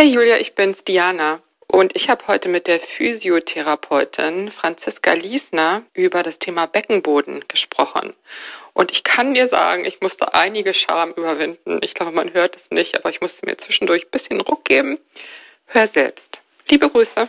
Hey Julia, ich bin's Diana und ich habe heute mit der Physiotherapeutin Franziska Liesner über das Thema Beckenboden gesprochen. Und ich kann dir sagen, ich musste einige Scham überwinden. Ich glaube, man hört es nicht, aber ich musste mir zwischendurch ein bisschen Ruck geben. Hör selbst. Liebe Grüße.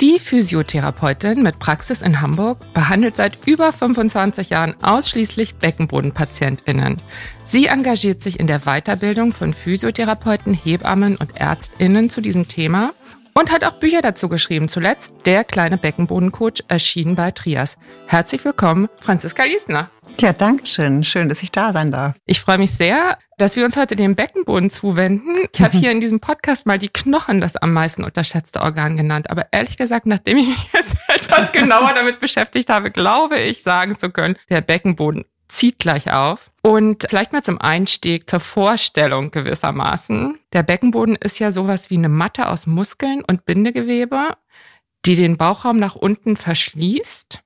Die Physiotherapeutin mit Praxis in Hamburg behandelt seit über 25 Jahren ausschließlich Beckenbodenpatientinnen. Sie engagiert sich in der Weiterbildung von Physiotherapeuten, Hebammen und Ärztinnen zu diesem Thema und hat auch Bücher dazu geschrieben. Zuletzt Der kleine Beckenbodencoach erschienen bei Trias. Herzlich willkommen, Franziska Liesner. Ja, danke schön. Schön, dass ich da sein darf. Ich freue mich sehr, dass wir uns heute dem Beckenboden zuwenden. Ich habe hier in diesem Podcast mal die Knochen das am meisten unterschätzte Organ genannt. Aber ehrlich gesagt, nachdem ich mich jetzt etwas genauer damit beschäftigt habe, glaube ich sagen zu können, der Beckenboden zieht gleich auf. Und vielleicht mal zum Einstieg, zur Vorstellung gewissermaßen. Der Beckenboden ist ja sowas wie eine Matte aus Muskeln und Bindegewebe, die den Bauchraum nach unten verschließt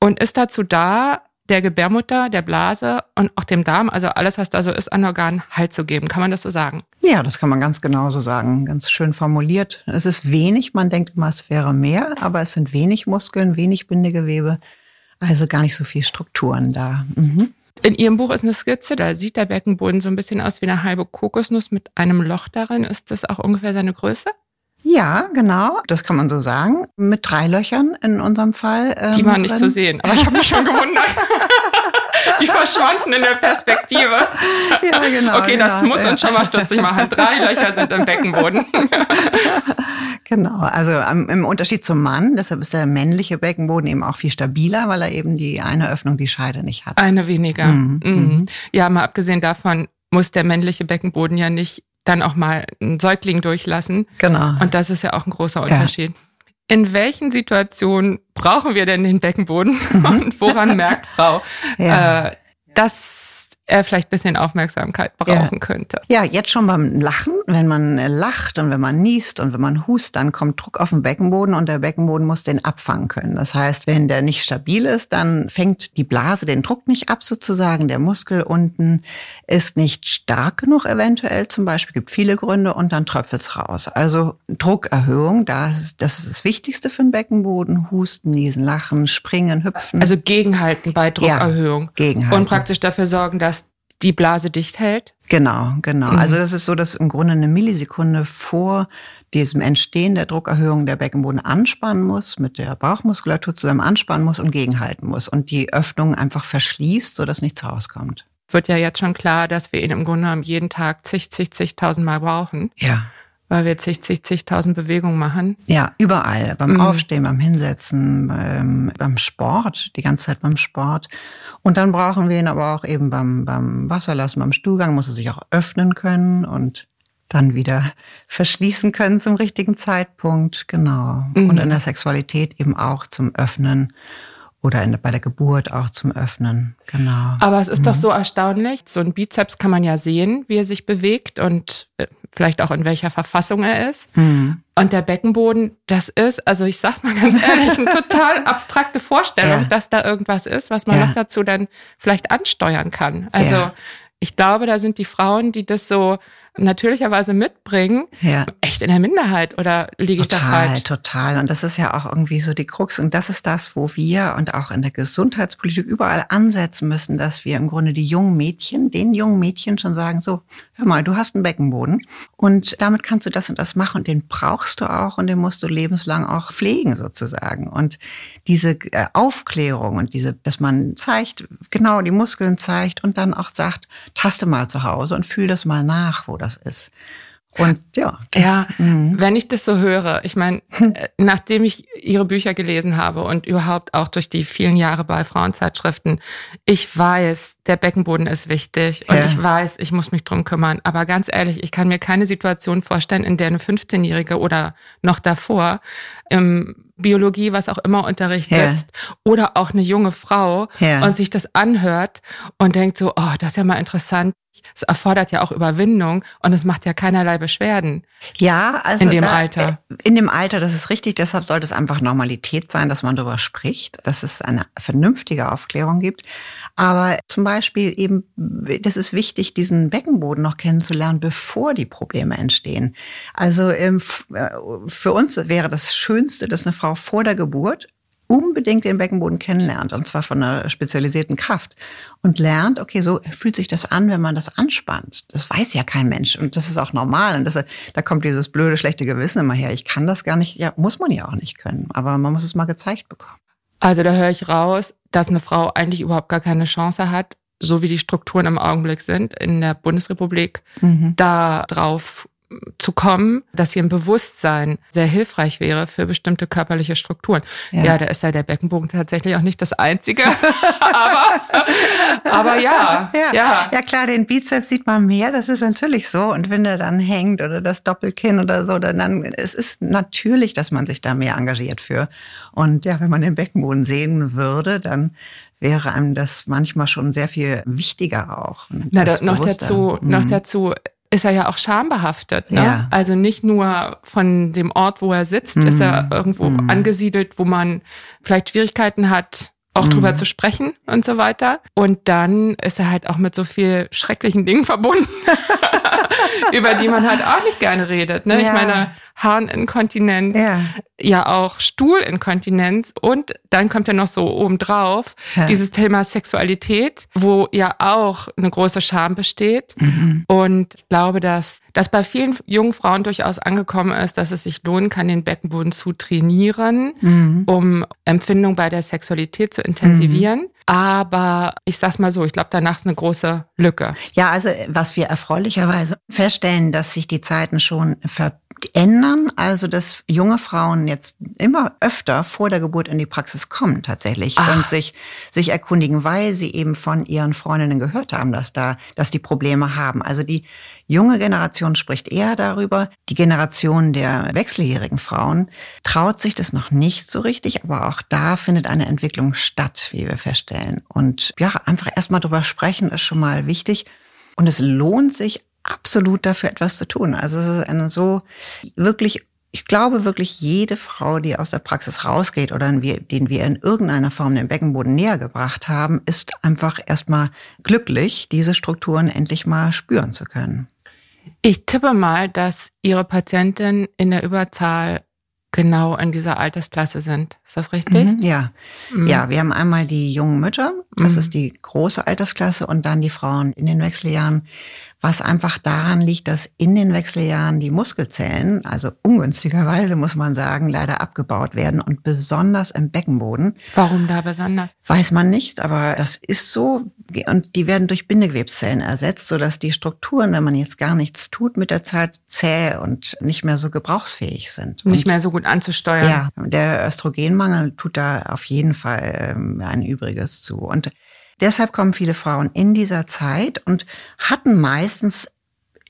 und ist dazu da, der Gebärmutter, der Blase und auch dem Darm, also alles, was da so ist an Organen, Halt zu geben. Kann man das so sagen? Ja, das kann man ganz genau so sagen. Ganz schön formuliert. Es ist wenig, man denkt immer, es wäre mehr, aber es sind wenig Muskeln, wenig Bindegewebe, also gar nicht so viel Strukturen da. Mhm. In Ihrem Buch ist eine Skizze, da sieht der Beckenboden so ein bisschen aus wie eine halbe Kokosnuss mit einem Loch darin. Ist das auch ungefähr seine Größe? Ja, genau, das kann man so sagen. Mit drei Löchern in unserem Fall. Ähm, Die waren nicht drin. zu sehen, aber ich habe mich schon gewundert. Die verschwanden in der Perspektive. Ja, genau. Okay, genau, das muss ja. uns schon mal stutzig machen. Drei Löcher sind im Beckenboden. Genau, also im Unterschied zum Mann, deshalb ist der männliche Beckenboden eben auch viel stabiler, weil er eben die eine Öffnung, die Scheide nicht hat. Eine weniger. Mhm. Mhm. Ja, mal abgesehen davon muss der männliche Beckenboden ja nicht dann auch mal einen Säugling durchlassen. Genau. Und das ist ja auch ein großer Unterschied. Ja. In welchen Situationen brauchen wir denn den Beckenboden mhm. und woran merkt Frau, ja. äh, dass er vielleicht ein bisschen Aufmerksamkeit brauchen ja. könnte. Ja, jetzt schon beim Lachen. Wenn man lacht und wenn man niest und wenn man hust, dann kommt Druck auf den Beckenboden und der Beckenboden muss den abfangen können. Das heißt, wenn der nicht stabil ist, dann fängt die Blase den Druck nicht ab sozusagen. Der Muskel unten ist nicht stark genug eventuell zum Beispiel. Gibt viele Gründe und dann tröpfelt es raus. Also Druckerhöhung, das, das ist das Wichtigste für den Beckenboden. Husten, niesen, lachen, springen, hüpfen. Also gegenhalten bei Druckerhöhung. Ja, gegenhalten. Und praktisch dafür sorgen, dass die Blase dicht hält? Genau, genau. Mhm. Also das ist so, dass im Grunde eine Millisekunde vor diesem Entstehen der Druckerhöhung der Beckenboden anspannen muss, mit der Bauchmuskulatur zusammen anspannen muss und gegenhalten muss und die Öffnung einfach verschließt, sodass nichts rauskommt. Wird ja jetzt schon klar, dass wir ihn im Grunde genommen jeden Tag zig, zig, zigtausend Mal brauchen. Ja weil wir zig, zig, zigtausend Bewegungen machen. Ja, überall. Beim mhm. Aufstehen, beim Hinsetzen, beim, beim Sport, die ganze Zeit beim Sport. Und dann brauchen wir ihn aber auch eben beim, beim Wasserlassen, beim Stuhlgang, muss er sich auch öffnen können und dann wieder verschließen können zum richtigen Zeitpunkt. Genau. Mhm. Und in der Sexualität eben auch zum Öffnen oder in, bei der Geburt auch zum Öffnen. Genau. Aber es ist mhm. doch so erstaunlich. So ein Bizeps kann man ja sehen, wie er sich bewegt und äh, vielleicht auch in welcher Verfassung er ist. Mhm. Und der Beckenboden, das ist, also ich sag's mal ganz ehrlich, eine total abstrakte Vorstellung, ja. dass da irgendwas ist, was man ja. noch dazu dann vielleicht ansteuern kann. Also ja. ich glaube, da sind die Frauen, die das so natürlicherweise mitbringen, ja. echt in der Minderheit oder liege ich da falsch? Total, Und das ist ja auch irgendwie so die Krux. Und das ist das, wo wir und auch in der Gesundheitspolitik überall ansetzen müssen, dass wir im Grunde die jungen Mädchen, den jungen Mädchen schon sagen, so, hör mal, du hast einen Beckenboden und damit kannst du das und das machen und den brauchst du auch und den musst du lebenslang auch pflegen sozusagen. Und diese äh, Aufklärung und diese, dass man zeigt, genau die Muskeln zeigt und dann auch sagt, taste mal zu Hause und fühl das mal nach, wo das ist. Und ja. Ja, mh. wenn ich das so höre, ich meine, äh, nachdem ich Ihre Bücher gelesen habe und überhaupt auch durch die vielen Jahre bei Frauenzeitschriften, ich weiß, der Beckenboden ist wichtig und ja. ich weiß, ich muss mich drum kümmern. Aber ganz ehrlich, ich kann mir keine Situation vorstellen, in der eine 15-Jährige oder noch davor im Biologie, was auch immer Unterricht Ja. sitzt oder auch eine junge Frau Ja. und sich das anhört und denkt so, oh, das ist ja mal interessant. Es erfordert ja auch Überwindung und es macht ja keinerlei Beschwerden. Ja, also In dem da, Alter. äh, In dem Alter, das ist richtig. Deshalb sollte es einfach Normalität sein, dass man darüber spricht, dass es eine vernünftige Aufklärung gibt. Aber zum Beispiel eben, das ist wichtig, diesen Beckenboden noch kennenzulernen, bevor die Probleme entstehen. Also ähm, äh, für uns wäre das Schönste, dass eine Frau vor der Geburt unbedingt den Beckenboden kennenlernt, und zwar von einer spezialisierten Kraft. Und lernt, okay, so fühlt sich das an, wenn man das anspannt. Das weiß ja kein Mensch. Und das ist auch normal. Und das, da kommt dieses blöde, schlechte Gewissen immer her. Ich kann das gar nicht, ja, muss man ja auch nicht können. Aber man muss es mal gezeigt bekommen. Also da höre ich raus, dass eine Frau eigentlich überhaupt gar keine Chance hat, so wie die Strukturen im Augenblick sind in der Bundesrepublik, da drauf zu kommen, dass hier ein Bewusstsein sehr hilfreich wäre für bestimmte körperliche Strukturen. Ja, Ja. da ist ja der Beckenbogen tatsächlich auch nicht das Einzige. aber, aber ja, Ja, ja. ja. klar, den Bizeps sieht man mehr, das ist natürlich so. Und wenn der dann hängt oder das Doppelkinn oder so, dann, dann es ist natürlich, dass man sich da mehr engagiert für. Und ja, wenn man den Beckenboden sehen würde, dann wäre einem das manchmal schon sehr viel wichtiger auch. Na, da, noch dazu, Mhm. noch dazu ist er ja auch schambehaftet. Ne? Ja. Also nicht nur von dem Ort, wo er sitzt, ist er Mhm. irgendwo Mhm. angesiedelt, wo man vielleicht Schwierigkeiten hat, auch Mhm. drüber zu sprechen und so weiter. Und dann ist er halt auch mit so viel schrecklichen Dingen verbunden, über die man halt auch nicht gerne redet. Ne? Ich Ja. meine, Harninkontinenz, Ja. ja auch Stuhlinkontinenz und dann kommt ja noch so obendrauf Ja. dieses Thema Sexualität, wo ja auch eine große Scham besteht. Mhm. Und ich glaube, dass das bei vielen jungen Frauen durchaus angekommen ist, dass es sich lohnen kann, den Beckenboden zu trainieren, Mhm. um Empfindung bei der Sexualität zu intensivieren. Aber ich sag's mal so, ich glaube, danach ist eine große Lücke. Ja, also was wir erfreulicherweise feststellen, dass sich die Zeiten schon verändern. Also dass junge Frauen jetzt immer öfter vor der Geburt in die Praxis kommen tatsächlich Ach. und sich sich erkundigen, weil sie eben von ihren Freundinnen gehört haben, dass da, dass die Probleme haben. Also die junge Generation spricht eher darüber. Die Generation der wechseljährigen Frauen traut sich das noch nicht so richtig, aber auch da findet eine Entwicklung statt, wie wir feststellen. Und ja, einfach erstmal drüber sprechen ist schon mal wichtig. Und es lohnt sich absolut dafür etwas zu tun. Also es ist eine so wirklich, ich glaube wirklich jede Frau, die aus der Praxis rausgeht oder den wir in irgendeiner Form den Beckenboden näher gebracht haben, ist einfach erstmal glücklich, diese Strukturen endlich mal spüren zu können. Ich tippe mal, dass Ihre Patienten in der Überzahl genau in dieser Altersklasse sind. Ist das richtig? Mhm, Ja. Mhm. Ja, wir haben einmal die jungen Mütter, das Mhm. ist die große Altersklasse, und dann die Frauen in den Wechseljahren, was einfach daran liegt, dass in den Wechseljahren die Muskelzellen, also ungünstigerweise muss man sagen, leider abgebaut werden und besonders im Beckenboden. Warum da besonders? Weiß man nicht, aber das ist so. Und die werden durch Bindegewebszellen ersetzt, sodass die Strukturen, wenn man jetzt gar nichts tut, mit der Zeit zäh und nicht mehr so gebrauchsfähig sind. Nicht und mehr so gut anzusteuern. ja, der Östrogenmangel tut da auf jeden Fall ähm, ein Übriges zu. Und deshalb kommen viele Frauen in dieser Zeit und hatten meistens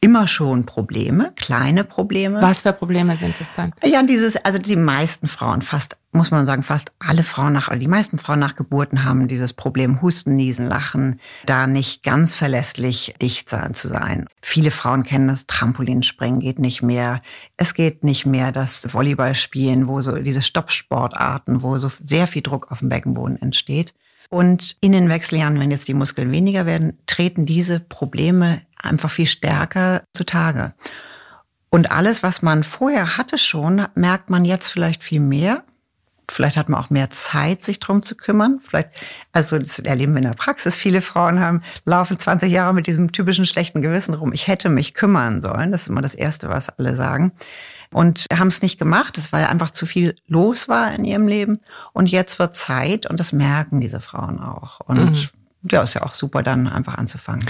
immer schon Probleme, kleine Probleme. Was für Probleme sind es dann? Ja, dieses, also die meisten Frauen, fast, muss man sagen, fast alle Frauen nach, oder die meisten Frauen nach Geburten haben dieses Problem Husten, Niesen, Lachen, da nicht ganz verlässlich dicht sein zu sein. Viele Frauen kennen das, Trampolinspringen geht nicht mehr. Es geht nicht mehr das Volleyballspielen, wo so diese Stoppsportarten, wo so sehr viel Druck auf dem Beckenboden entsteht. Und in den Wechseljahren, wenn jetzt die Muskeln weniger werden, treten diese Probleme einfach viel stärker zutage. Und alles, was man vorher hatte schon, merkt man jetzt vielleicht viel mehr. Vielleicht hat man auch mehr Zeit, sich drum zu kümmern. Vielleicht, also das erleben wir in der Praxis. Viele Frauen haben, laufen 20 Jahre mit diesem typischen schlechten Gewissen rum. Ich hätte mich kümmern sollen. Das ist immer das Erste, was alle sagen. Und haben es nicht gemacht, das weil einfach zu viel los war in ihrem Leben. Und jetzt wird Zeit und das merken diese Frauen auch. Und ja, ist ja auch super, dann einfach anzufangen.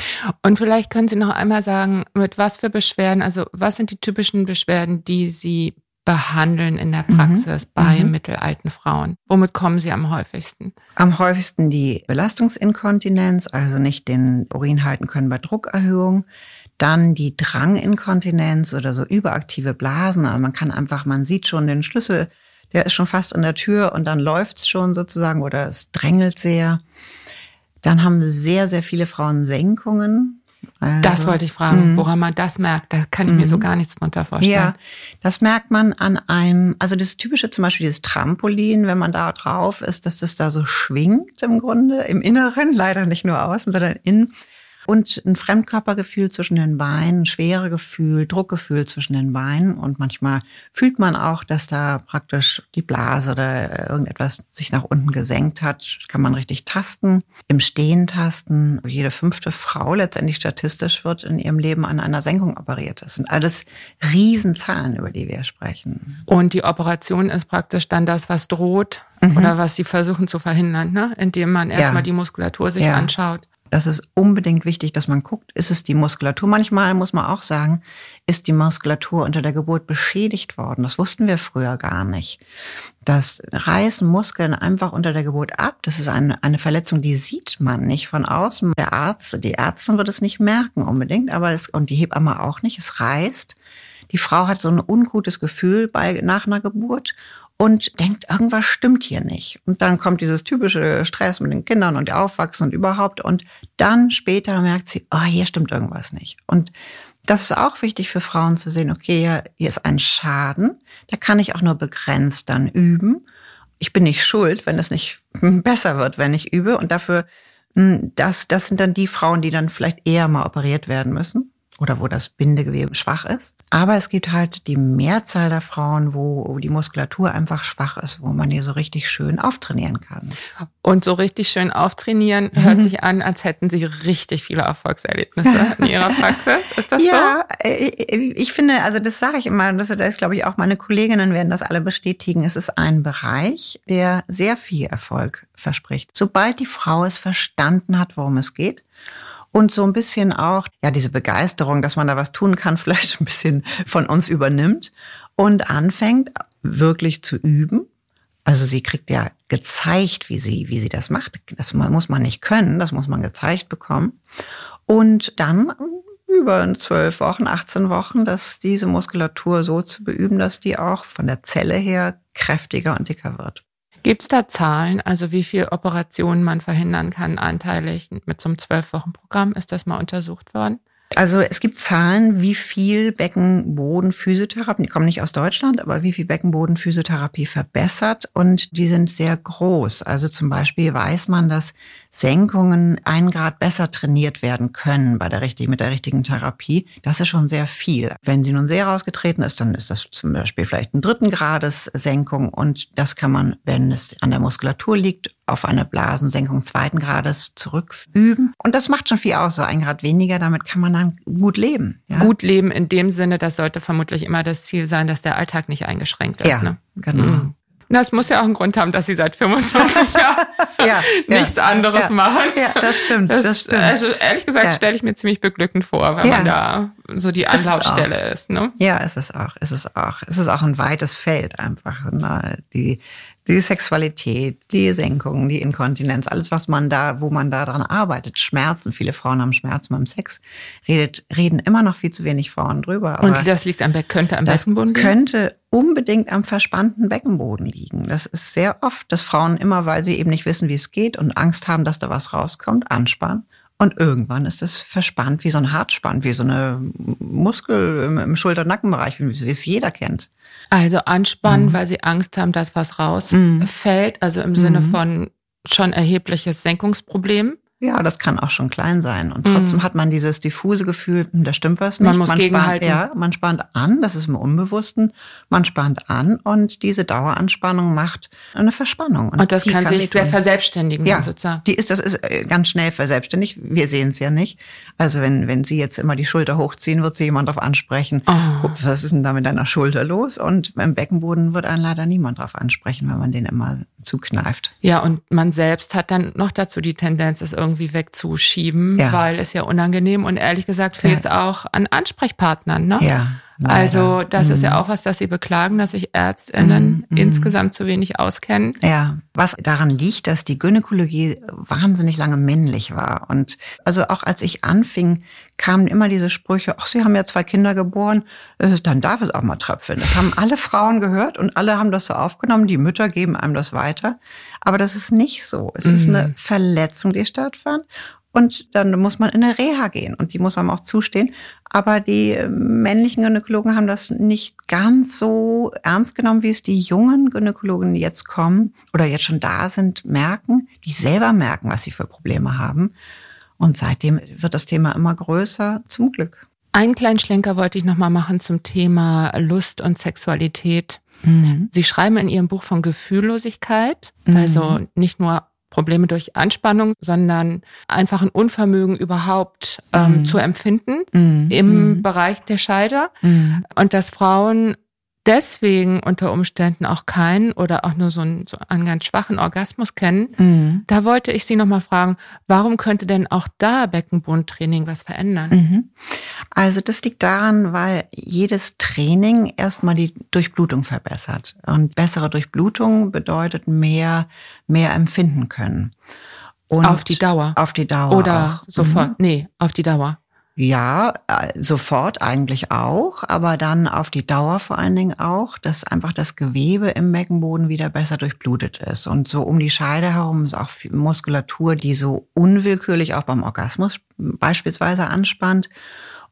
Und vielleicht können Sie noch einmal sagen, mit was für Beschwerden, also was sind die typischen Beschwerden, die Sie behandeln in der Mhm. Praxis bei Mhm. mittelalten Frauen? Womit kommen Sie am häufigsten? Am häufigsten die Belastungsinkontinenz, also nicht den Urin halten können bei Druckerhöhung. Dann die Dranginkontinenz oder so überaktive Blasen. Also man kann einfach, man sieht schon den Schlüssel der ist schon fast in der Tür und dann läuft's schon sozusagen oder es drängelt sehr. Dann haben sehr, sehr viele Frauen Senkungen. Also, das wollte ich fragen, mhm. woran man das merkt. Da kann ich mir so mhm. gar nichts drunter vorstellen. Ja, das merkt man an einem, also das typische zum Beispiel dieses Trampolin, wenn man da drauf ist, dass das da so schwingt im Grunde, im Inneren, leider nicht nur außen, sondern innen und ein Fremdkörpergefühl zwischen den Beinen, schwere Gefühl, Druckgefühl zwischen den Beinen und manchmal fühlt man auch, dass da praktisch die Blase oder irgendetwas sich nach unten gesenkt hat, kann man richtig tasten, im Stehen tasten. Jede fünfte Frau letztendlich statistisch wird in ihrem Leben an einer Senkung operiert. Das sind alles Riesenzahlen, über die wir sprechen. Und die Operation ist praktisch dann das, was droht mhm. oder was sie versuchen zu verhindern, ne? indem man erstmal ja. die Muskulatur sich ja. anschaut. Das ist unbedingt wichtig, dass man guckt, ist es die Muskulatur? Manchmal muss man auch sagen, ist die Muskulatur unter der Geburt beschädigt worden. Das wussten wir früher gar nicht. Das reißen Muskeln einfach unter der Geburt ab. Das ist eine, eine Verletzung, die sieht man nicht von außen. Der Arzt, die Ärztin wird es nicht merken unbedingt, aber es, und die Hebamme auch nicht. Es reißt. Die Frau hat so ein ungutes Gefühl bei, nach einer Geburt und denkt, irgendwas stimmt hier nicht. Und dann kommt dieses typische Stress mit den Kindern und Aufwachsen und überhaupt. Und dann später merkt sie, oh, hier stimmt irgendwas nicht. Und das ist auch wichtig für Frauen zu sehen, okay, hier ist ein Schaden, da kann ich auch nur begrenzt dann üben. Ich bin nicht schuld, wenn es nicht besser wird, wenn ich übe. Und dafür, hm, das, das sind dann die Frauen, die dann vielleicht eher mal operiert werden müssen oder wo das Bindegewebe schwach ist. Aber es gibt halt die Mehrzahl der Frauen, wo die Muskulatur einfach schwach ist, wo man die so richtig schön auftrainieren kann. Und so richtig schön auftrainieren hört mhm. sich an, als hätten Sie richtig viele Erfolgserlebnisse in Ihrer Praxis. Ist das ja, so? Ja, äh, ich finde, also das sage ich immer, das ist, glaube ich, auch meine Kolleginnen werden das alle bestätigen. Es ist ein Bereich, der sehr viel Erfolg verspricht. Sobald die Frau es verstanden hat, worum es geht, und so ein bisschen auch, ja, diese Begeisterung, dass man da was tun kann, vielleicht ein bisschen von uns übernimmt und anfängt wirklich zu üben. Also sie kriegt ja gezeigt, wie sie, wie sie das macht. Das muss man nicht können, das muss man gezeigt bekommen. Und dann über zwölf Wochen, 18 Wochen, dass diese Muskulatur so zu beüben, dass die auch von der Zelle her kräftiger und dicker wird. Gibt es da Zahlen, also wie viel Operationen man verhindern kann anteilig mit so einem zwölf Wochen Programm? Ist das mal untersucht worden? Also es gibt Zahlen, wie viel Beckenbodenphysiotherapie, die kommen nicht aus Deutschland, aber wie viel Beckenbodenphysiotherapie verbessert und die sind sehr groß. Also zum Beispiel weiß man, dass Senkungen ein Grad besser trainiert werden können bei der richtigen, mit der richtigen Therapie. Das ist schon sehr viel. Wenn sie nun sehr rausgetreten ist, dann ist das zum Beispiel vielleicht ein dritten Grades Senkung und das kann man, wenn es an der Muskulatur liegt, auf eine Blasensenkung zweiten Grades zurücküben. Und das macht schon viel aus, so ein Grad weniger, damit kann man dann gut leben. Ja? Gut leben in dem Sinne, das sollte vermutlich immer das Ziel sein, dass der Alltag nicht eingeschränkt ist. Ja, ne? genau. Mhm. Das muss ja auch einen Grund haben, dass sie seit 25 Jahren ja, nichts ja, anderes ja, machen. Ja, das stimmt. Das, das stimmt. Also ehrlich gesagt stelle ich mir ziemlich beglückend vor, wenn man da so die Anlaufstelle ist, ist. Ne? Ja, ist es auch. Ist es auch. Es ist auch ein weites Feld einfach. Ne? Die die Sexualität, die Senkung, die Inkontinenz, alles, was man da, wo man da dran arbeitet, Schmerzen. Viele Frauen haben Schmerzen beim Sex, redet, reden immer noch viel zu wenig Frauen drüber. Und das liegt am, könnte am Beckenboden liegen? Könnte unbedingt am verspannten Beckenboden liegen. Das ist sehr oft, dass Frauen immer, weil sie eben nicht wissen, wie es geht und Angst haben, dass da was rauskommt, anspannen. Und irgendwann ist es verspannt wie so ein Hartspann, wie so eine Muskel im, im Schulter-Nackenbereich, wie es jeder kennt. Also anspannen, mhm. weil sie Angst haben, dass was rausfällt, mhm. also im Sinne mhm. von schon erhebliches Senkungsproblem. Ja, das kann auch schon klein sein. Und trotzdem mhm. hat man dieses diffuse Gefühl, hm, da stimmt was nicht. Man muss man spannt, ja, man spannt an, das ist im Unbewussten. Man spannt an und diese Daueranspannung macht eine Verspannung. Und, und das kann, kann sich sehr verselbständigen ja, sozusagen. Die ist, das ist äh, ganz schnell verselbstständigt. Wir sehen es ja nicht. Also wenn, wenn Sie jetzt immer die Schulter hochziehen, wird Sie jemand darauf ansprechen, oh. was ist denn da mit deiner Schulter los? Und beim Beckenboden wird einen leider niemand darauf ansprechen, wenn man den immer zukneift. Ja, und man selbst hat dann noch dazu die Tendenz, es irgendwie wegzuschieben, ja. weil es ja unangenehm und ehrlich gesagt fehlt es ja. auch an Ansprechpartnern. Ne? Ja. Leider. Also das ist ja Mhm. auch was, das Sie beklagen, dass sich Ärztinnen Mhm. insgesamt zu wenig auskennen. Ja, was daran liegt, dass die Gynäkologie wahnsinnig lange männlich war. Und also auch als ich anfing, kamen immer diese Sprüche, ach, Sie haben ja zwei Kinder geboren, äh, dann darf es auch mal tröpfeln. Das haben alle Frauen gehört und alle haben das so aufgenommen. Die Mütter geben einem das weiter. Aber das ist nicht so. Es ist Mhm. eine Verletzung, die stattfand. Und dann muss man in eine Reha gehen und die muss einem auch zustehen. Aber die äh, männlichen Gynäkologen haben das nicht ganz so ernst genommen, wie es die jungen Gynäkologen, die jetzt kommen oder jetzt schon da sind, merken, die selber merken, was sie für Probleme haben. Und seitdem wird das Thema immer größer, zum Glück. Einen kleinen Schlenker wollte ich nochmal machen zum Thema Lust und Sexualität. Sie schreiben in Ihrem Buch von Gefühllosigkeit, Mhm. also nicht nur Probleme durch Anspannung, sondern einfach ein Unvermögen überhaupt ähm, Mhm. zu empfinden Mhm. im Mhm. Bereich der Scheide Mhm. und dass Frauen deswegen unter Umständen auch keinen oder auch nur so einen, so einen ganz schwachen Orgasmus kennen. Mhm. Da wollte ich Sie nochmal fragen, warum könnte denn auch da Beckenbodentraining was verändern? Mhm. Also das liegt daran, weil jedes Training erstmal die Durchblutung verbessert. Und bessere Durchblutung bedeutet mehr, mehr empfinden können. Und auf die Dauer. Auf die Dauer. Oder auch. sofort. Mhm. Nee, auf die Dauer. Ja, äh, sofort eigentlich auch, aber dann auf die Dauer vor allen Dingen auch, dass einfach das Gewebe im Beckenboden wieder besser durchblutet ist. Und so um die Scheide herum ist auch Muskulatur, die so unwillkürlich auch beim Orgasmus beispielsweise anspannt.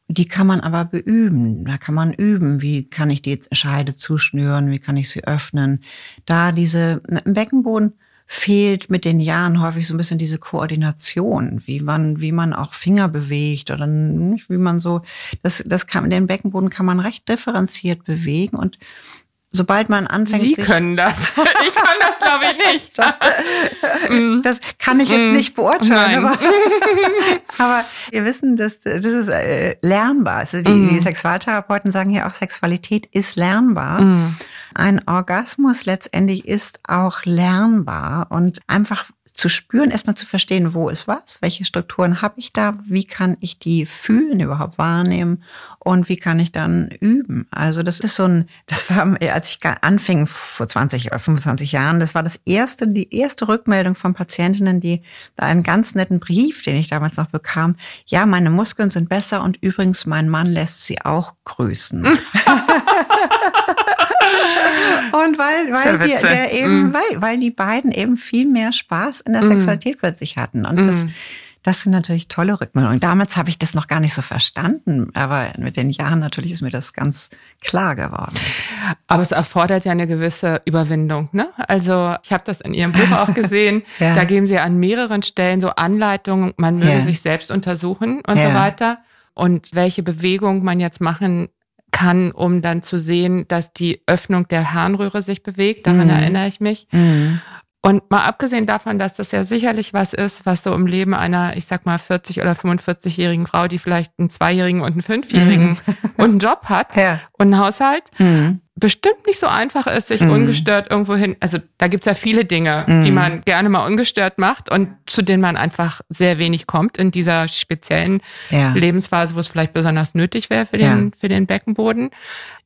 Die kann man aber beüben. Da kann man üben, wie kann ich die Scheide zuschnüren, wie kann ich sie öffnen. Da diese im Beckenboden fehlt mit den Jahren häufig so ein bisschen diese Koordination, wie man, wie man auch Finger bewegt oder wie man so, das, das kann, den Beckenboden kann man recht differenziert bewegen und sobald man anfängt, Sie können das. Ich kann das, glaube ich, nicht. Mm. das kann ich jetzt Mm, nicht beurteilen, aber, aber wir wissen, dass das ist äh, lernbar. Also die, Mm. die Sexualtherapeuten sagen ja auch, Sexualität ist lernbar. Mm. Ein Orgasmus letztendlich ist auch lernbar und einfach zu spüren, erstmal zu verstehen, wo ist was, welche Strukturen habe ich da, wie kann ich die fühlen, überhaupt wahrnehmen und wie kann ich dann üben. Also das ist so ein, das war, als ich anfing vor 20 oder 25 Jahren, das war das erste, die erste Rückmeldung von Patientinnen, die da einen ganz netten Brief, den ich damals noch bekam, ja, meine Muskeln sind besser und übrigens mein Mann lässt sie auch grüßen. Und weil, weil, die, der eben, Mm. weil, weil die beiden eben viel mehr Spaß in der Mm. Sexualität plötzlich hatten. Und Mm. das sind natürlich tolle Rückmeldungen. Damals habe ich das noch gar nicht so verstanden, aber mit den Jahren natürlich ist mir das ganz klar geworden. Aber es erfordert ja eine gewisse Überwindung. Ne? Also ich habe das in Ihrem Buch auch gesehen. Ja. Da geben Sie an mehreren Stellen so Anleitungen, man möge Ja. sich selbst untersuchen und so Ja. weiter. Und welche Bewegung man jetzt machen kann, um dann zu sehen, dass die Öffnung der Harnröhre sich bewegt. Daran Mhm. erinnere ich mich. Mhm. Und mal abgesehen davon, dass das ja sicherlich was ist, was so im Leben einer, ich sag mal, 40- oder 45-jährigen Frau, die vielleicht einen Zweijährigen und einen Fünfjährigen und einen Job hat Ja. und einen Haushalt, Mhm. bestimmt nicht so einfach ist, sich Mhm. ungestört irgendwo hin. Also da gibt's ja viele Dinge, Mhm. die man gerne mal ungestört macht und zu denen man einfach sehr wenig kommt in dieser speziellen Ja. Lebensphase, wo es vielleicht besonders nötig wäre für den, für den Beckenboden.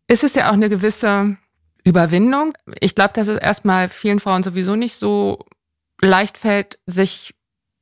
Ist es ja auch eine gewisse Überwindung. Ich glaube, dass es erstmal vielen Frauen sowieso nicht so leicht fällt, sich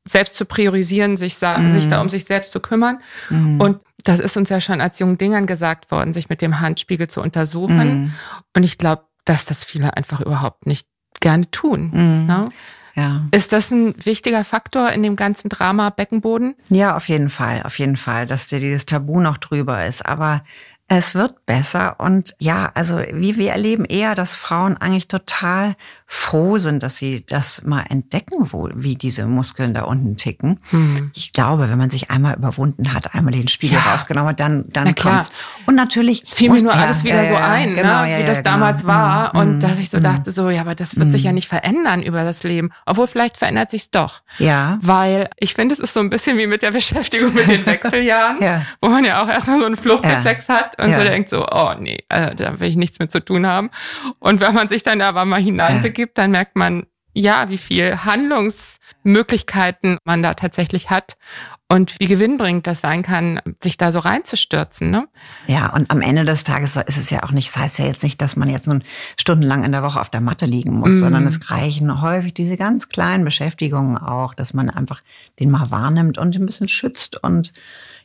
selbst zu priorisieren, sich, Mhm. sich da um sich selbst zu kümmern. Mhm. Und das ist uns ja schon als jungen Dingern gesagt worden, sich mit dem Handspiegel zu untersuchen. Mhm. Und ich glaube, dass das viele einfach überhaupt nicht gerne tun. Mhm. Ne? Ja. Ist das ein wichtiger Faktor in dem ganzen Drama Beckenboden? Ja, auf jeden Fall, auf jeden Fall, dass dir dieses Tabu noch drüber ist. Aber es wird besser und ja, also wie wir erleben eher, dass Frauen eigentlich total froh sind, dass sie das mal entdecken, wo, wie diese Muskeln da unten ticken. Hm. Ich glaube, wenn man sich einmal überwunden hat, einmal den Spiegel Ja. rausgenommen hat, dann, dann Na kommt's. Und natürlich. Es fiel mir nur ja, alles wieder ja, so ein, genau, ne? ja, wie das genau. damals war. Mhm, Und mhm, dass ich so mhm. dachte, so, ja, aber das wird sich ja Mhm. nicht verändern über das Leben. Obwohl vielleicht verändert sich's doch. Ja. Weil ich finde, es ist so ein bisschen wie mit der Beschäftigung mit den Wechseljahren, Ja. wo man ja auch erstmal so einen Fluchtreflex hat und so Ja. denkt so, oh nee, also, da will ich nichts mit zu tun haben. Und wenn man sich dann aber mal hineinbegibt, dann merkt man, ja, wie viel Handlungsmöglichkeiten man da tatsächlich hat und wie gewinnbringend das sein kann, sich da so reinzustürzen. Ne? Ja, und am Ende des Tages ist es ja auch nicht, das heißt ja jetzt nicht, dass man jetzt nun stundenlang in der Woche auf der Matte liegen muss, mm. sondern es reichen häufig diese ganz kleinen Beschäftigungen auch, dass man einfach den mal wahrnimmt und ein bisschen schützt und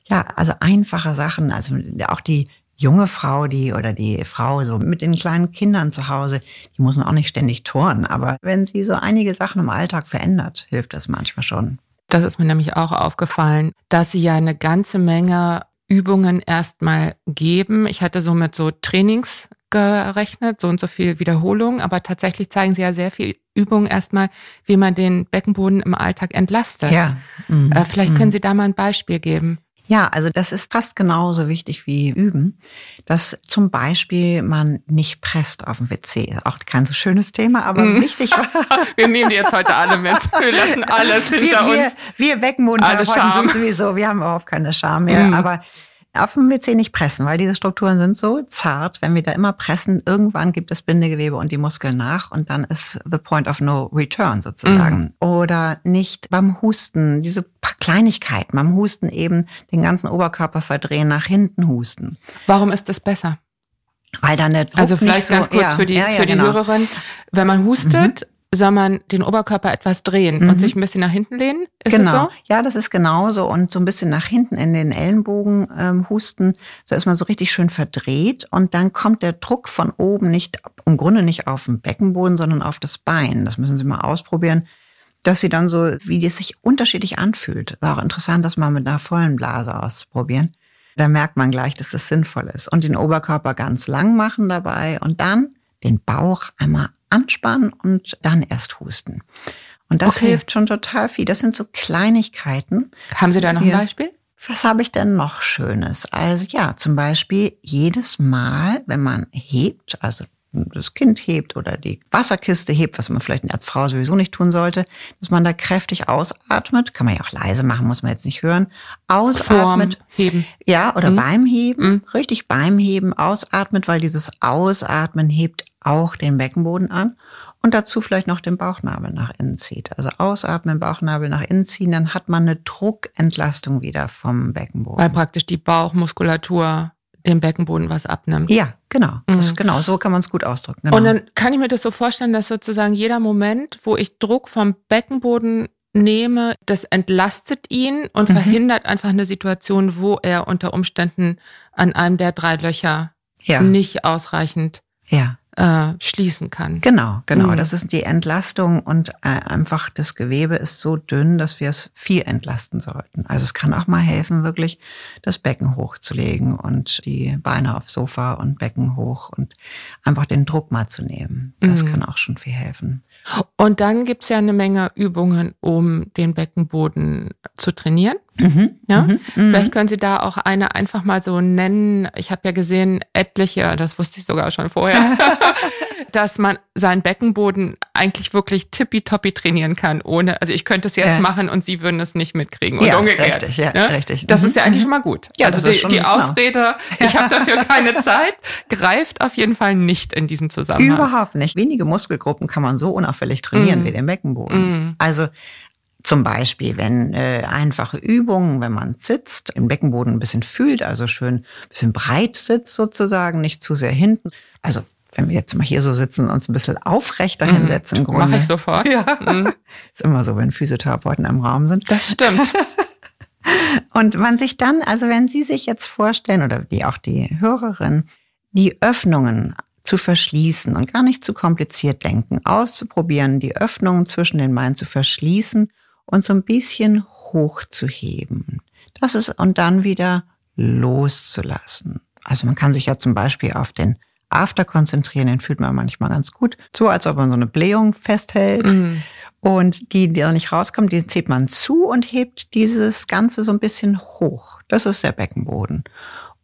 ja, also einfache Sachen, also auch die junge Frau, die oder die Frau so mit den kleinen Kindern zu Hause, die muss man auch nicht ständig turnen. Aber wenn sie so einige Sachen im Alltag verändert, hilft das manchmal schon. Das ist mir nämlich auch aufgefallen, dass sie ja eine ganze Menge Übungen erstmal geben. Ich hatte so mit so Trainings gerechnet, so und so viel Wiederholung, aber tatsächlich zeigen sie ja sehr viel Übungen erstmal, wie man den Beckenboden im Alltag entlastet. Ja. Mhm. Äh, vielleicht können mhm. Sie da mal ein Beispiel geben. Ja, also das ist fast genauso wichtig wie üben, dass zum Beispiel man nicht presst auf dem WC. Auch kein so schönes Thema, aber mm. wichtig war. wir nehmen die jetzt heute alle mit. Wir lassen alles hinter wir, uns. Wir, wir Beckenbodentherapeuten sind sowieso, wir haben überhaupt keine Scham mehr. Mm. Aber auf dem WC nicht pressen, weil diese Strukturen sind so zart. Wenn wir da immer pressen, irgendwann gibt es Bindegewebe und die Muskeln nach und dann ist the point of no return sozusagen. Mhm. Oder nicht beim Husten, diese paar Kleinigkeiten, beim Husten eben den ganzen Oberkörper verdrehen, nach hinten husten. Warum ist das besser? Weil dann der Druck Also vielleicht ganz kurz ja, für die, ja, ja, für die genau. Hörerin. Wenn man hustet, mhm soll man den Oberkörper etwas drehen mhm. und sich ein bisschen nach hinten lehnen? Ist genau. So? Ja, das ist genauso. Und so ein bisschen nach hinten in den Ellenbogen ähm, husten, so ist man so richtig schön verdreht. Und dann kommt der Druck von oben nicht, im Grunde nicht auf den Beckenboden, sondern auf das Bein. Das müssen Sie mal ausprobieren dass sie dann so, wie es sich unterschiedlich anfühlt. War auch interessant, das mal mit einer vollen Blase auszuprobieren. Da merkt man gleich, dass das sinnvoll ist. Und den Oberkörper ganz lang machen dabei und dann den Bauch einmal anspannen und dann erst husten. Und das okay. hilft schon total viel. Das sind so Kleinigkeiten. Haben Sie da noch ein Beispiel? Was habe ich denn noch Schönes? Also ja, zum Beispiel jedes Mal, wenn man hebt, also das Kind hebt oder die Wasserkiste hebt, was man vielleicht als Frau sowieso nicht tun sollte, dass man da kräftig ausatmet. Kann man ja auch leise machen, muss man jetzt nicht hören. Ausatmet. Vorm heben. Ja, oder mhm. beim Heben. Mhm. Richtig beim Heben ausatmet, weil dieses Ausatmen hebt auch den Beckenboden an. Und dazu vielleicht noch den Bauchnabel nach innen zieht. Also ausatmen, Bauchnabel nach innen ziehen, dann hat man eine Druckentlastung wieder vom Beckenboden. Weil praktisch die Bauchmuskulatur dem Beckenboden was abnimmt. Ja, genau. Mhm. Das, genau, so kann man es gut ausdrücken. Genau. Und dann kann ich mir das so vorstellen, dass sozusagen jeder Moment, wo ich Druck vom Beckenboden nehme, das entlastet ihn und mhm. verhindert einfach eine Situation, wo er unter Umständen an einem der drei Löcher ja. nicht ausreichend ja äh, schließen kann. Genau, genau. Mhm. Das ist die Entlastung und äh, einfach das Gewebe ist so dünn, dass wir es viel entlasten sollten. Also es kann auch mal helfen, wirklich das Becken hochzulegen und die Beine aufs Sofa und Becken hoch und einfach den Druck mal zu nehmen. Das mhm. kann auch schon viel helfen. Und dann gibt's ja eine Menge Übungen, um den Beckenboden zu trainieren. Mhm, ja, mhm, vielleicht können Sie da auch eine einfach mal so nennen. Ich habe ja gesehen, etliche, das wusste ich sogar schon vorher, dass man seinen Beckenboden eigentlich wirklich tippitoppi trainieren kann, ohne, also ich könnte es jetzt ja. machen und Sie würden es nicht mitkriegen und ja, umgekehrt. Richtig, ja, ne? richtig. Das mhm. ist ja eigentlich schon mal gut. Ja, also die, die. Ausrede, ich habe dafür keine Zeit, greift auf jeden Fall nicht in diesem Zusammenhang. Überhaupt nicht. Wenige Muskelgruppen kann man so unauffällig trainieren mm. wie den Beckenboden. Mm. Also zum Beispiel, wenn äh, einfache Übungen, wenn man sitzt, im Beckenboden ein bisschen fühlt, also schön ein bisschen breit sitzt sozusagen, nicht zu sehr hinten. Also wenn wir jetzt mal hier so sitzen, uns ein bisschen aufrechter mhm. hinsetzen. Mhm, Mache ich sofort. Ja. Mhm. Ist immer so, wenn Physiotherapeuten im Raum sind. Das stimmt. Und man sich dann, also wenn Sie sich jetzt vorstellen, oder die auch die Hörerin, die Öffnungen zu verschließen und gar nicht zu kompliziert denken, auszuprobieren, die Öffnungen zwischen den Beinen zu verschließen und so ein bisschen hochzuheben. Das ist, und dann wieder loszulassen. Also man kann sich ja zum Beispiel auf den After konzentrieren, den fühlt man manchmal ganz gut. So als ob man so eine Blähung festhält. Mhm. Und die, die da nicht rauskommt, die zieht man zu und hebt dieses Ganze so ein bisschen hoch. Das ist der Beckenboden.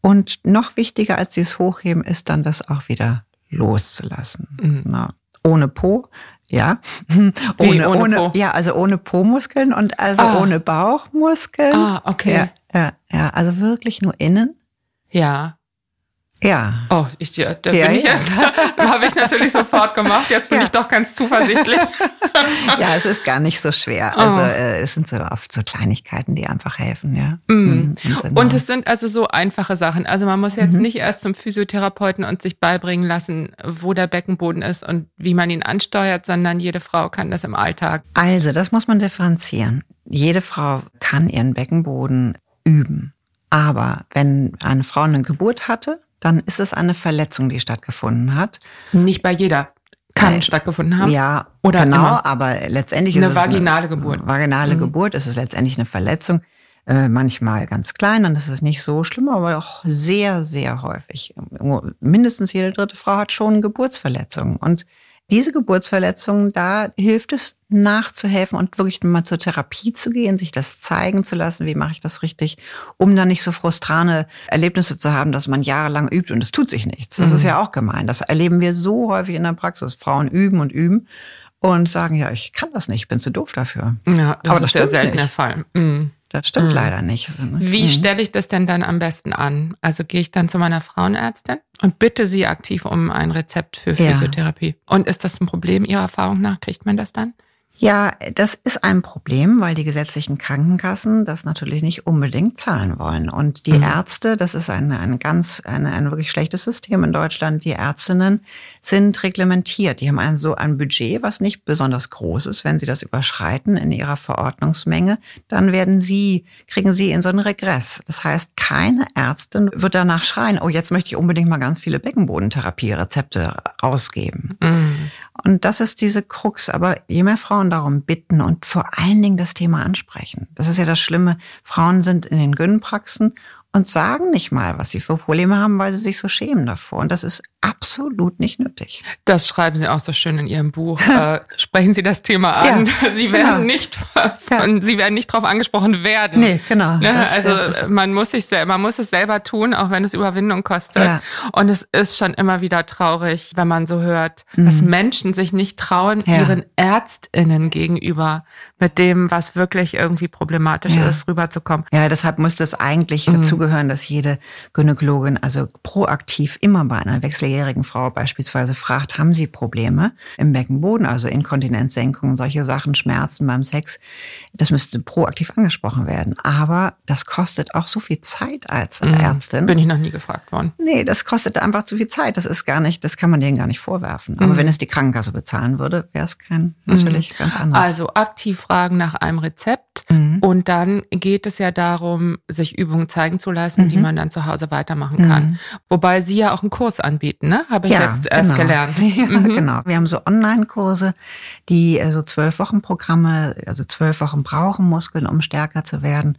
Und noch wichtiger als dieses Hochheben ist dann das auch wieder loszulassen. Mhm. Na, ohne Po, ja. Ohne, ohne, ohne? Ja, also ohne Po-Muskeln und also ah. ohne Bauchmuskeln. Ah, okay. Ja, ja, ja, also wirklich nur innen. Ja. Ja. Oh, ich, da ja, bin ich ja. jetzt, habe ich natürlich sofort gemacht. Jetzt bin ja. ich doch ganz zuversichtlich. ja, es ist gar nicht so schwer. Also oh. äh, es sind so oft so Kleinigkeiten, die einfach helfen, ja. Mm. Und es sind also so einfache Sachen. Also man muss jetzt mhm. nicht erst zum Physiotherapeuten und sich beibringen lassen, wo der Beckenboden ist und wie man ihn ansteuert, sondern jede Frau kann das im Alltag. Also, das muss man differenzieren. Jede Frau kann ihren Beckenboden üben. Aber wenn eine Frau eine Geburt hatte, dann ist es eine Verletzung, die stattgefunden hat. Nicht bei jeder kann äh, stattgefunden haben. Ja, oder genau, immer. aber letztendlich eine ist es vaginale eine Geburt. Vaginale mhm. Geburt ist es letztendlich eine Verletzung. Äh, manchmal ganz klein, dann ist es nicht so schlimm, aber auch sehr, sehr häufig. Mindestens jede dritte Frau hat schon Geburtsverletzungen. Und diese Geburtsverletzungen, da hilft es nachzuhelfen und wirklich mal zur Therapie zu gehen, sich das zeigen zu lassen, wie mache ich das richtig, um dann nicht so frustrane Erlebnisse zu haben, dass man jahrelang übt und es tut sich nichts. Das mhm. ist ja auch gemein. Das erleben wir so häufig in der Praxis. Frauen üben und üben und sagen, ja, ich kann das nicht, ich bin zu doof dafür. Ja, das Aber ist das ja selten der Fall. Mhm. Das stimmt mhm. leider nicht. Wie mhm. stelle ich das denn dann am besten an? Also gehe ich dann zu meiner Frauenärztin und bitte sie aktiv um ein Rezept für Physiotherapie. Ja. Und ist das ein Problem Ihrer Erfahrung nach? Kriegt man das dann? Ja, das ist ein Problem, weil die gesetzlichen Krankenkassen das natürlich nicht unbedingt zahlen wollen. Und die mhm. Ärzte, das ist ein, ein ganz, ein, ein wirklich schlechtes System in Deutschland. Die Ärztinnen sind reglementiert. Die haben ein, so ein Budget, was nicht besonders groß ist. Wenn sie das überschreiten in ihrer Verordnungsmenge, dann werden sie, kriegen sie in so einen Regress. Das heißt, keine Ärztin wird danach schreien, oh, jetzt möchte ich unbedingt mal ganz viele Beckenbodentherapie-Rezepte rausgeben. Mhm. Und das ist diese Krux. Aber je mehr Frauen darum bitten und vor allen Dingen das Thema ansprechen. Das ist ja das Schlimme. Frauen sind in den Gynpraxen und sagen nicht mal, was sie für Probleme haben, weil sie sich so schämen davor. Und das ist absolut nicht nötig. Das schreiben Sie auch so schön in Ihrem Buch. äh, sprechen Sie das Thema an. Ja, Sie werden genau. nicht von, ja. Sie werden nicht darauf angesprochen werden. Nee, genau. Ne? Das, also das man muss sich man muss es selber tun, auch wenn es Überwindung kostet. Ja. Und es ist schon immer wieder traurig, wenn man so hört, mhm. dass Menschen sich nicht trauen, ihren ÄrztInnen gegenüber mit dem, was wirklich irgendwie problematisch ist, rüberzukommen. Ja, deshalb muss das eigentlich mhm. Dazugehören, dass jede Gynäkologin also proaktiv immer bei einer Wechsel minderjährigen Frau beispielsweise fragt, haben Sie Probleme im Beckenboden, also Inkontinenzsenkung, solche Sachen, Schmerzen beim Sex, das müsste proaktiv angesprochen werden. Aber das kostet auch so viel Zeit als mhm. Ärztin. Bin ich noch nie gefragt worden. Nee, das kostet einfach zu viel Zeit. Das ist gar nicht, das kann man denen gar nicht vorwerfen. Aber mhm. wenn es die Krankenkasse bezahlen würde, wäre es kein, natürlich mhm. ganz anders. Also aktiv fragen nach einem Rezept. Mhm. Und dann geht es ja darum, sich Übungen zeigen zu lassen, die mhm. man dann zu Hause weitermachen kann. Wobei Sie ja auch einen Kurs anbieten ne? Habe ich ja, jetzt erst genau. gelernt. Ja, mhm. genau. Wir haben so Online-Kurse, die so zwölf Wochen Programme, also zwölf Wochen brauchen Muskeln, um stärker zu werden.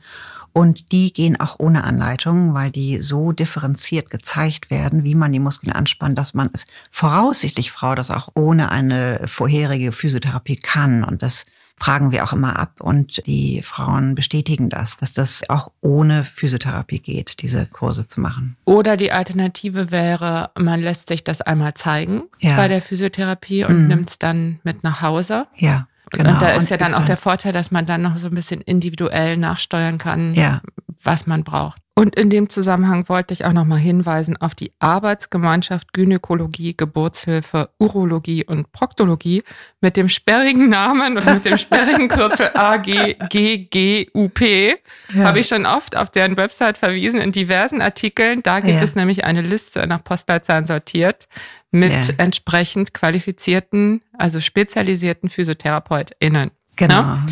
Und die gehen auch ohne Anleitung, weil die so differenziert gezeigt werden, wie man die Muskeln anspannt, dass man es voraussichtlich Frau das auch ohne eine vorherige Physiotherapie kann. Und das fragen wir auch immer ab und die Frauen bestätigen das, dass das auch ohne Physiotherapie geht, diese Kurse zu machen. Oder die Alternative wäre, man lässt sich das einmal zeigen ja. bei der Physiotherapie und mhm. nimmt es dann mit nach Hause. Ja. Genau. Und da ist ja dann auch der Vorteil, dass man dann noch so ein bisschen individuell nachsteuern kann, ja. Was man braucht. Und in dem Zusammenhang wollte ich auch nochmal hinweisen auf die Arbeitsgemeinschaft Gynäkologie, Geburtshilfe, Urologie und Proktologie mit dem sperrigen Namen und mit dem sperrigen Kürzel AGGGUP. Ja. Habe ich schon oft auf deren Website verwiesen in diversen Artikeln. Da gibt ja. es nämlich eine Liste nach Postleitzahlen sortiert mit ja. entsprechend qualifizierten, also spezialisierten PhysiotherapeutInnen. Genau. Ja?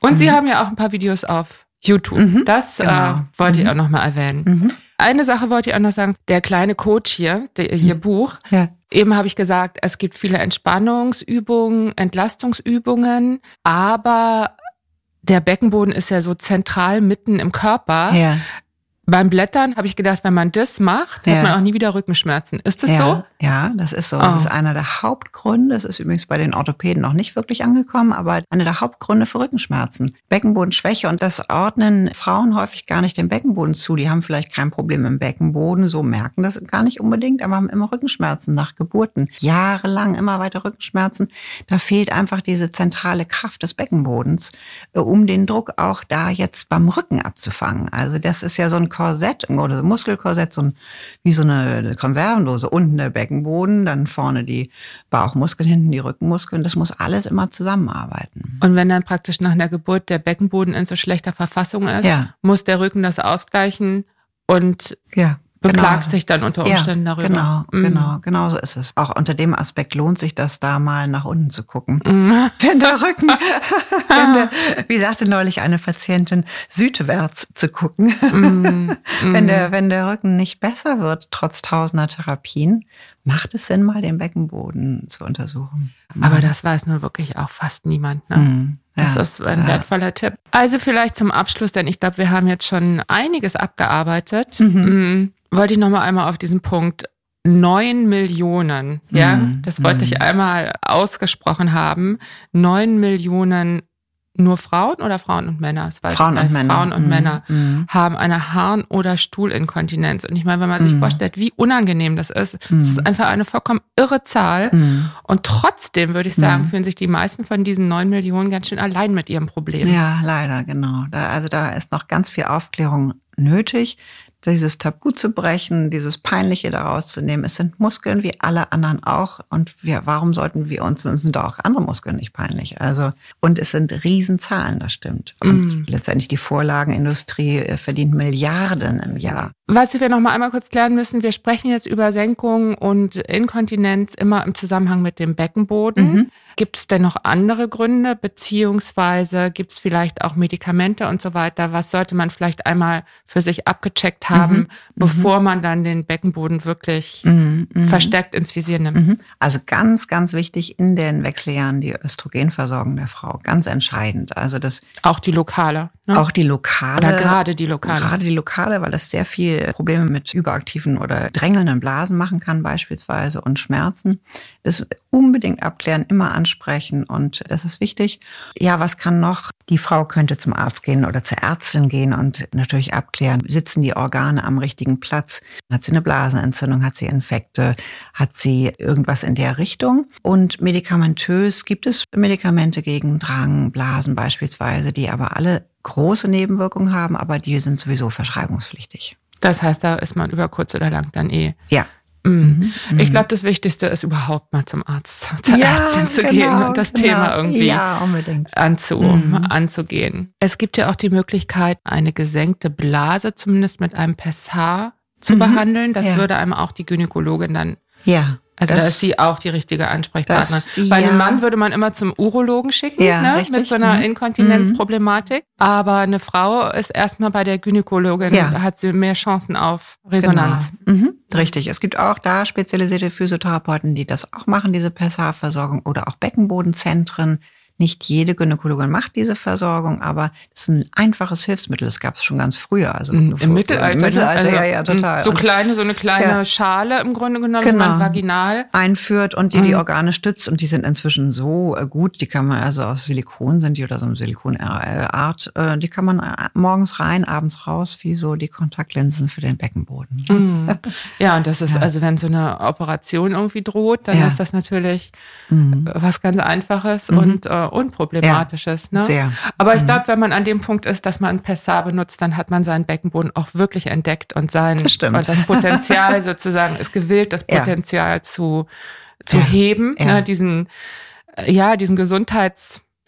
Und mhm. Sie haben ja auch ein paar Videos auf YouTube. Mhm, das äh, genau. äh, wollte mhm. ich auch nochmal erwähnen. Mhm. Eine Sache wollte ich auch noch sagen. Der kleine Coach hier, der, hier mhm. Buch, ja. eben habe ich gesagt, es gibt viele Entspannungsübungen, Entlastungsübungen, aber der Beckenboden ist ja so zentral mitten im Körper. Ja. Beim Blättern habe ich gedacht, wenn man das macht, ja. hat man auch nie wieder Rückenschmerzen. Ist das ja, so? Ja, das ist so. Oh. Das ist einer der Hauptgründe. Das ist übrigens bei den Orthopäden noch nicht wirklich angekommen, aber einer der Hauptgründe für Rückenschmerzen. Beckenbodenschwäche und das ordnen Frauen häufig gar nicht dem Beckenboden zu. Die haben vielleicht kein Problem im Beckenboden, so merken das gar nicht unbedingt, aber haben immer Rückenschmerzen nach Geburten. Jahrelang immer weiter Rückenschmerzen. Da fehlt einfach diese zentrale Kraft des Beckenbodens, äh, um den Druck auch da jetzt beim Rücken abzufangen. Also das ist ja so ein Korsett oder so Muskelkorsett, so ein, wie so eine Konservendose. Unten der Beckenboden, dann vorne die Bauchmuskeln, hinten die Rückenmuskeln. Das muss alles immer zusammenarbeiten. Und wenn dann praktisch nach einer Geburt der Beckenboden in so schlechter Verfassung ist, Ja. muss der Rücken das ausgleichen und Ja. Beklagt genau. sich dann unter Umständen ja, darüber. Genau, Mhm. genau, genau so ist es. Auch unter dem Aspekt lohnt sich das da mal nach unten zu gucken. Mhm. Wenn der Rücken, wenn der, wie sagte neulich eine Patientin, südwärts zu gucken. Mhm. Wenn der, wenn der Rücken nicht besser wird, trotz tausender Therapien, macht es Sinn, mal den Beckenboden zu untersuchen. Aber das weiß nun wirklich auch fast niemand. Ne? Mhm. Das Ja, ist ein ja. wertvoller Tipp. Also vielleicht zum Abschluss, denn ich glaube, wir haben jetzt schon einiges abgearbeitet. Mhm. Wollte ich noch mal einmal auf diesen Punkt neun Millionen, ja, Mhm. das wollte ich Mhm. einmal ausgesprochen haben. Neun Millionen nur Frauen oder Frauen und Männer? Das Frauen und. Männer. Frauen und Mhm. Männer Mhm. haben eine Harn- oder Stuhlinkontinenz. Und ich meine, wenn man sich Mhm. vorstellt, wie unangenehm das ist, es ist einfach eine vollkommen irre Zahl. Und trotzdem würde ich sagen, fühlen sich die meisten von diesen neun Millionen ganz schön allein mit ihrem Problem. Ja, leider, genau. Da, also da ist noch ganz viel Aufklärung nötig, dieses Tabu zu brechen, dieses Peinliche daraus zu nehmen. Es sind Muskeln wie alle anderen auch. Und wir, warum sollten wir uns, es sind doch auch andere Muskeln nicht peinlich. Also, und es sind Riesenzahlen, das stimmt. Und Mhm. letztendlich die Vorlagenindustrie äh, verdient Milliarden im Jahr. Was wir noch mal einmal kurz klären müssen, wir sprechen jetzt über Senkung und Inkontinenz immer im Zusammenhang mit dem Beckenboden. Mhm. Gibt es denn noch andere Gründe, beziehungsweise gibt es vielleicht auch Medikamente und so weiter? Was sollte man vielleicht einmal für sich abgecheckt haben, Mhm. bevor man dann den Beckenboden wirklich Mhm. Mhm. verstärkt ins Visier nimmt? Mhm. Also ganz, ganz wichtig in den Wechseljahren die Östrogenversorgung der Frau. Ganz entscheidend. Also das Auch die lokale. Ne? auch die lokale. Oder gerade die lokale. Gerade die lokale, weil das sehr viel Probleme mit überaktiven oder drängelnden Blasen machen kann beispielsweise und Schmerzen. Das unbedingt abklären, immer ansprechen und das ist wichtig. Ja, was kann noch? Die Frau könnte zum Arzt gehen oder zur Ärztin gehen und natürlich abklären, sitzen die Organe am richtigen Platz? Hat sie eine Blasenentzündung? Hat sie Infekte? Hat sie irgendwas in der Richtung? Und medikamentös gibt es Medikamente gegen Drang, Blasen beispielsweise, die aber alle große Nebenwirkungen haben, aber die sind sowieso verschreibungspflichtig. Das heißt, da ist man über kurz oder lang dann eh. Ja. Mhm. Mhm. Ich glaube, das Wichtigste ist überhaupt mal zum Arzt, zur Ärztin zu genau, gehen und das Thema irgendwie Ja, anzu, Mhm. anzugehen. Es gibt ja auch die Möglichkeit, eine gesenkte Blase zumindest mit einem Pessar zu Mhm. behandeln. Das Ja. würde einem auch die Gynäkologin dann, Ja. Also da das- ist sie auch die richtige Ansprechpartnerin. Das- Bei ja. einem Mann würde man immer zum Urologen schicken, Ja, ne, richtig. mit so einer Mhm. Inkontinenzproblematik. Aber eine Frau ist erstmal bei der Gynäkologin, Ja. da hat sie mehr Chancen auf Resonanz. Genau. Mhm. Richtig. Es gibt auch da spezialisierte Physiotherapeuten, die das auch machen, diese Pessarversorgung oder auch Beckenbodenzentren. Nicht jede Gynäkologin macht diese Versorgung, aber es ist ein einfaches Hilfsmittel. Das gab es schon ganz früher. Also Im bevor- Mittelalter, Im ne? Mittelalter, Also, ja, ja, total. So kleine, so eine kleine Ja. Schale im Grunde genommen, die Genau. man vaginal. einführt und die die Mhm. Organe stützt und die sind inzwischen so äh, gut, die kann man also aus Silikon sind die oder so eine Silikonart, äh, die kann man äh, morgens rein, abends raus, wie so die Kontaktlinsen für den Beckenboden. Mhm. Ja, und das ist, Ja. also wenn so eine Operation irgendwie droht, dann Ja. ist das natürlich Mhm. was ganz Einfaches Mhm. und äh, Unproblematisches. Ne? Sehr. Aber ich Mhm. glaube, wenn man an dem Punkt ist, dass man Pessar benutzt, dann hat man seinen Beckenboden auch wirklich entdeckt und sein Das und das Potenzial sozusagen ist gewillt, das Ja. Potenzial zu, zu Ja. heben, Ja. Ne, diesen, äh, ja, diesen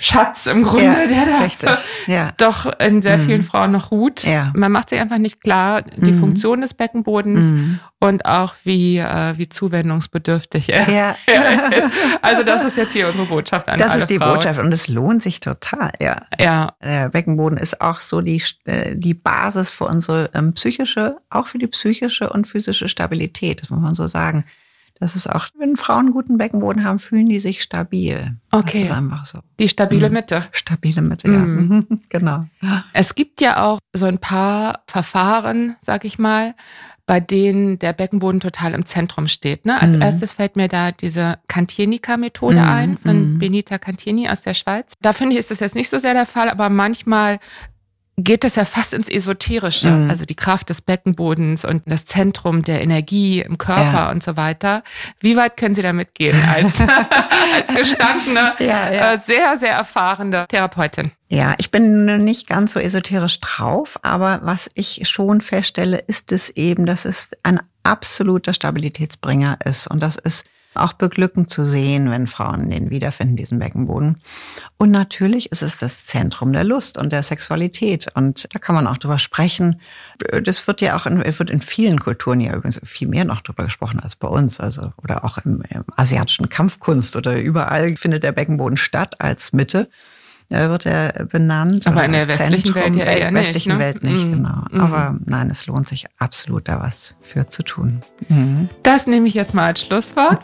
Gesundheitsschatz im Grunde, Ja, der da richtig. Ja. doch in sehr Mhm. vielen Frauen noch ruht. Ja. Man macht sich einfach nicht klar, die Mhm. Funktion des Beckenbodens Mhm. und auch wie, äh, wie zuwendungsbedürftig er Ja. ist. Also das ist jetzt hier unsere Botschaft an Das alle ist die Frauen. Botschaft und es lohnt sich total, ja. Ja, Der Beckenboden ist auch so die, äh, die Basis für unsere ähm, psychische, auch für die psychische und physische Stabilität, das muss man so sagen. Das ist auch, wenn Frauen einen guten Beckenboden haben, fühlen die sich stabil. Okay. Das ist einfach so. die stabile Mhm. Mitte. Stabile Mitte, ja. Mhm. Mhm. Genau. Es gibt ja auch so ein paar Verfahren, sag ich mal, bei denen der Beckenboden total im Zentrum steht. Ne? Als Mhm. erstes fällt mir da diese Cantienica-Methode Mhm, ein von mhm. Benita Cantieni aus der Schweiz. Da finde ich, ist das jetzt nicht so sehr der Fall, aber manchmal geht das ja fast ins Esoterische, mhm. also die Kraft des Beckenbodens und das Zentrum der Energie im Körper ja. und so weiter. Wie weit können Sie damit gehen als, als gestandene, ja, ja. Äh, sehr, sehr erfahrene Therapeutin? Ja, ich bin nicht ganz so esoterisch drauf, aber was ich schon feststelle, ist es eben, dass es ein absoluter Stabilitätsbringer ist. Und das ist auch beglückend zu sehen, wenn Frauen den wiederfinden, diesen Beckenboden. Und natürlich ist es das Zentrum der Lust und der Sexualität. Und da kann man auch drüber sprechen. Das wird ja auch in, wird in vielen Kulturen ja übrigens viel mehr noch drüber gesprochen als bei uns. Also, oder auch im, im asiatischen Kampfkunst oder überall findet der Beckenboden statt als Mitte wird er benannt. Aber in der westlichen Zentrum, Welt ja eher nicht. westlichen ne? Welt nicht, mhm. genau. Mhm. Aber nein, es lohnt sich absolut, da was für zu tun. Mhm. Das nehme ich jetzt mal als Schlusswort.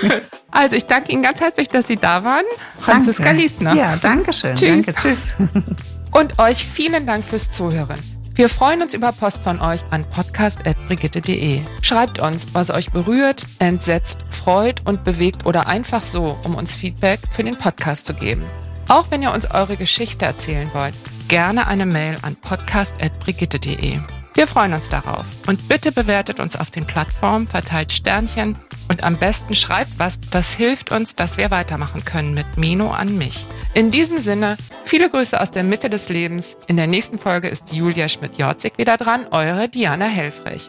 also ich danke Ihnen ganz herzlich, dass Sie da waren. Franziska danke. Liesner. Ja, danke schön. Tschüss. Danke, tschüss. Und euch vielen Dank fürs Zuhören. Wir freuen uns über Post von euch an podcast.brigitte.de. Schreibt uns, was euch berührt, entsetzt, freut und bewegt oder einfach so, um uns Feedback für den Podcast zu geben. Auch wenn ihr uns eure Geschichte erzählen wollt, gerne eine Mail an podcast.brigitte.de. Wir freuen uns darauf. Und bitte bewertet uns auf den Plattformen, verteilt Sternchen und am besten schreibt was, das hilft uns, dass wir weitermachen können mit Meno an mich. In diesem Sinne, viele Grüße aus der Mitte des Lebens. In der nächsten Folge ist Julia Schmidt-Jorzig wieder dran, eure Diana Helfrich.